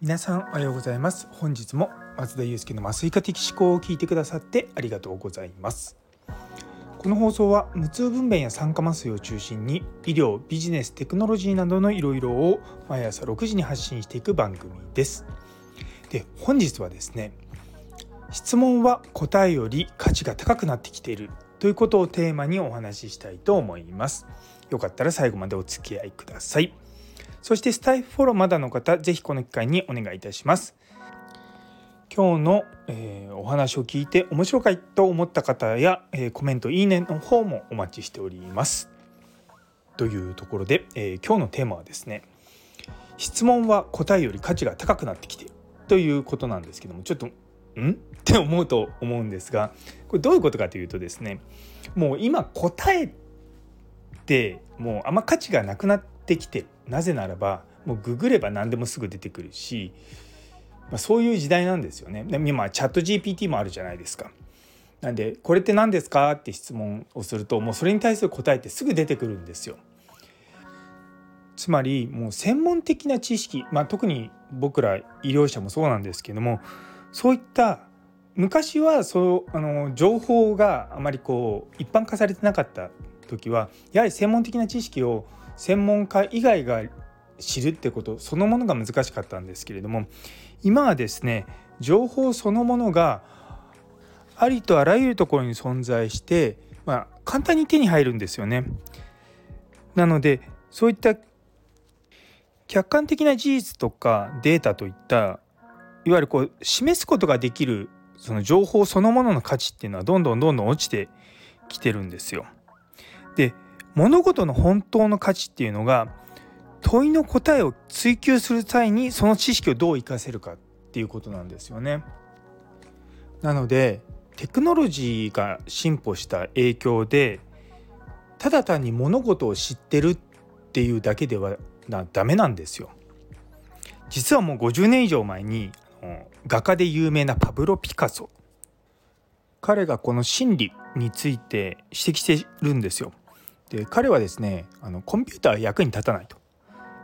皆さんおはようございます。本日も松田祐介の麻酔科的思考を聞いてくださってありがとうございます。この放送は無痛分娩や酸化麻酔を中心に医療ビジネステクノロジーなどのいろいろを毎朝6時に発信していく番組です。で本日はですね質問は答えより価値が高くなってきている。ということをテーマにお話ししたいと思いますよかったら最後までお付き合いくださいそしてスタイフフォローまだの方、ぜひこの機会にお願いいたします。今日の、えー、お話を聞いて面白かったと思った方や、えー、コメント、いいねの方もお待ちしております。というところで、えー、今日のテーマはですね、質問は答えより価値が高くなってきているということなんですけども、ちょっと、ん？って思うと思うんですが、これどういうことかというとですね、もう今答えってもうあんま価値がなくなってきてなぜならばもうググれば何でもすぐ出てくるし、まあ、そういう時代なんですよね。で今チャット GPT もあるじゃないですか。なんで「これって何ですか?」って質問をするともうそれに対する答えってすぐ出てくるんですよ。つまりもう専門的な知識、まあ、特に僕ら医療者もそうなんですけどもそういった昔はそうあの情報があまりこう一般化されてなかった時はやはり専門的な知識を専門家以外が知るってことそのものが難しかったんですけれども今はですね情報そのものがありとあらゆるところに存在して、まあ、簡単に手に入るんですよね。なのでそういった客観的な事実とかデータといったいわゆるこう示すことができるその情報そのものの価値っていうのはどんどんどんどん落ちてきてるんですよ。で物事の本当の価値っていうのが問いの答えを追求する際にその知識をどう活かせるかっていうことなんですよね。なのでテクノロジーが進歩した影響でただ単に物事を知ってるっていうだけではダメなんですよ。実はもう50年以上前に画家で有名なパブロ・ピカソ。彼がこの真理について指摘してるんですよ。で彼はですねあのコンピューターは役に立たないと。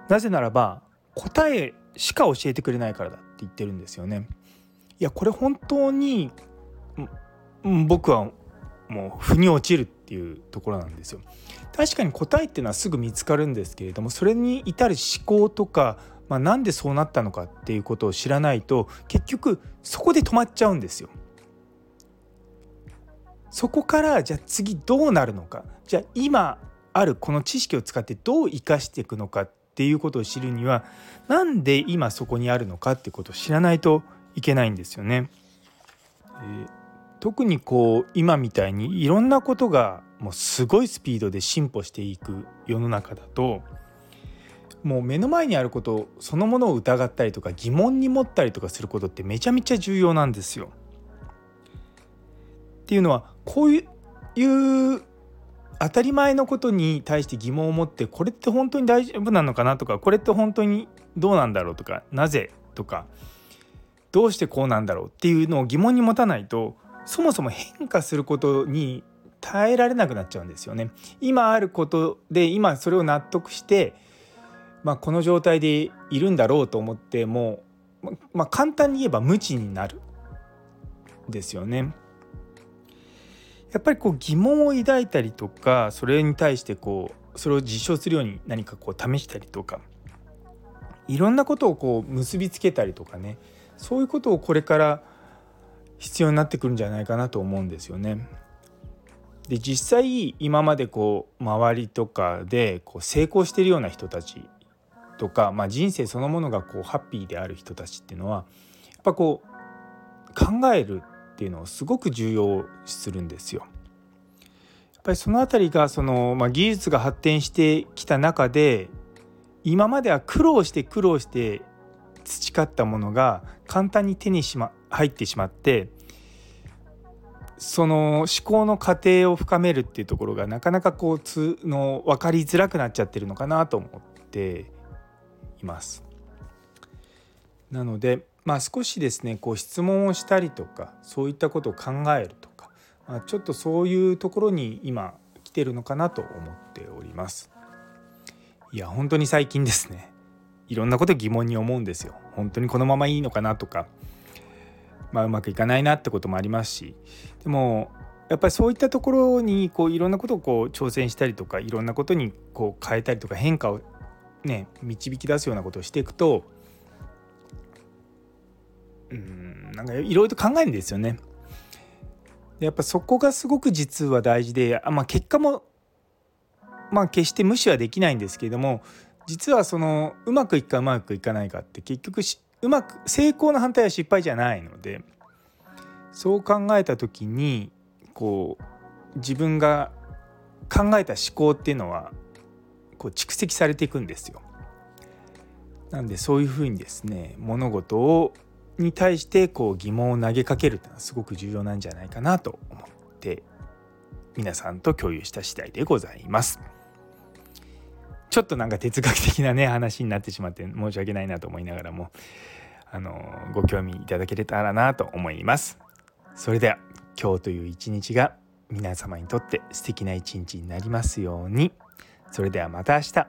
なぜならば答えしか教えてくれないからだって言ってるんですよね。いやこれ本当に僕はもう腑に落ちるっていうところなんですよ。確かに答えっていうのはすぐ見つかるんですけれどもそれに至る思考とか、まあ、なんでそうなったのかっていうことを知らないと結局そこで止まっちゃうんですよそこからじゃあ次どうなるのかじゃあ今あるこの知識を使ってどう生かしていくのかっていうことを知るにはなんで今そこにあるのかってことを知らないといけないんですよね。えー、特にこう今みたいにいろんなことがもうすごいスピードで進歩していく世の中だともう目の前にあることそのものを疑ったりとか疑問に持ったりとかすることってめちゃめちゃ重要なんですよ。っていうのはこういう当たり前のことに対して疑問を持ってこれって本当に大丈夫なのかなとかこれって本当にどうなんだろうとかなぜとかどうしてこうなんだろうっていうのを疑問に持たないとそもそも変化することに耐えられなくなっちゃうんですよね。今あることで今それを納得して、まあ、この状態でいるんだろうと思ってもまあ、簡単に言えば無知になるですよね。やっぱりこう疑問を抱いたりとかそれに対してこうそれを実証するように何かこう試したりとかいろんなことをこう結びつけたりとかねそういうことをこれから必要になってくるんじゃないかなと思うんですよね。で実際今までこう周りとかでこう成功してるような人たちとか、まあ、人生そのものがこうハッピーである人たちっていうのはやっぱこう考えるっていうのをすごく重要するんですよ。やっぱりその辺りがその、まあ、技術が発展してきた中で今までは苦労して苦労して培ったものが簡単に手にし、ま、入ってしまってその思考の過程を深めるっていうところがなかなかこうつの分かりづらくなっちゃってるのかなと思っています。なのでまあ、少しですねこう質問をしたりとかそういったことを考えるとか、まあ、ちょっとそういうところに今来てるのかなと思っておりますいや本当に最近ですねいろんなこと疑問に思うんですよ本当にこのままいいのかなとかまあうまくいかないなってこともありますしでもやっぱりそういったところにこういろんなことをこう挑戦したりとかいろんなことにこう変えたりとか変化をね導き出すようなことをしていくとうんなんかいろいろと考えるんですよね。やっぱそこがすごく実は大事で、まあ、結果もまあ決して無視はできないんですけれども実はそのうまくいくかうまくいかないかって結局うまく成功の反対は失敗じゃないのでそう考えた時にこう自分が考えた思考っていうのはこう蓄積されていくんですよ。なんでそういうふうにですね物事をに対してこう疑問を投げかけるっていうのはすごく重要なんじゃないかなと思って皆さんと共有した次第でございます。ちょっとなんか哲学的なね話になってしまって申し訳ないなと思いながらもあのご興味いただけたらなと思います。それでは今日という一日が皆様にとって素敵な一日になりますように。それではまた明日。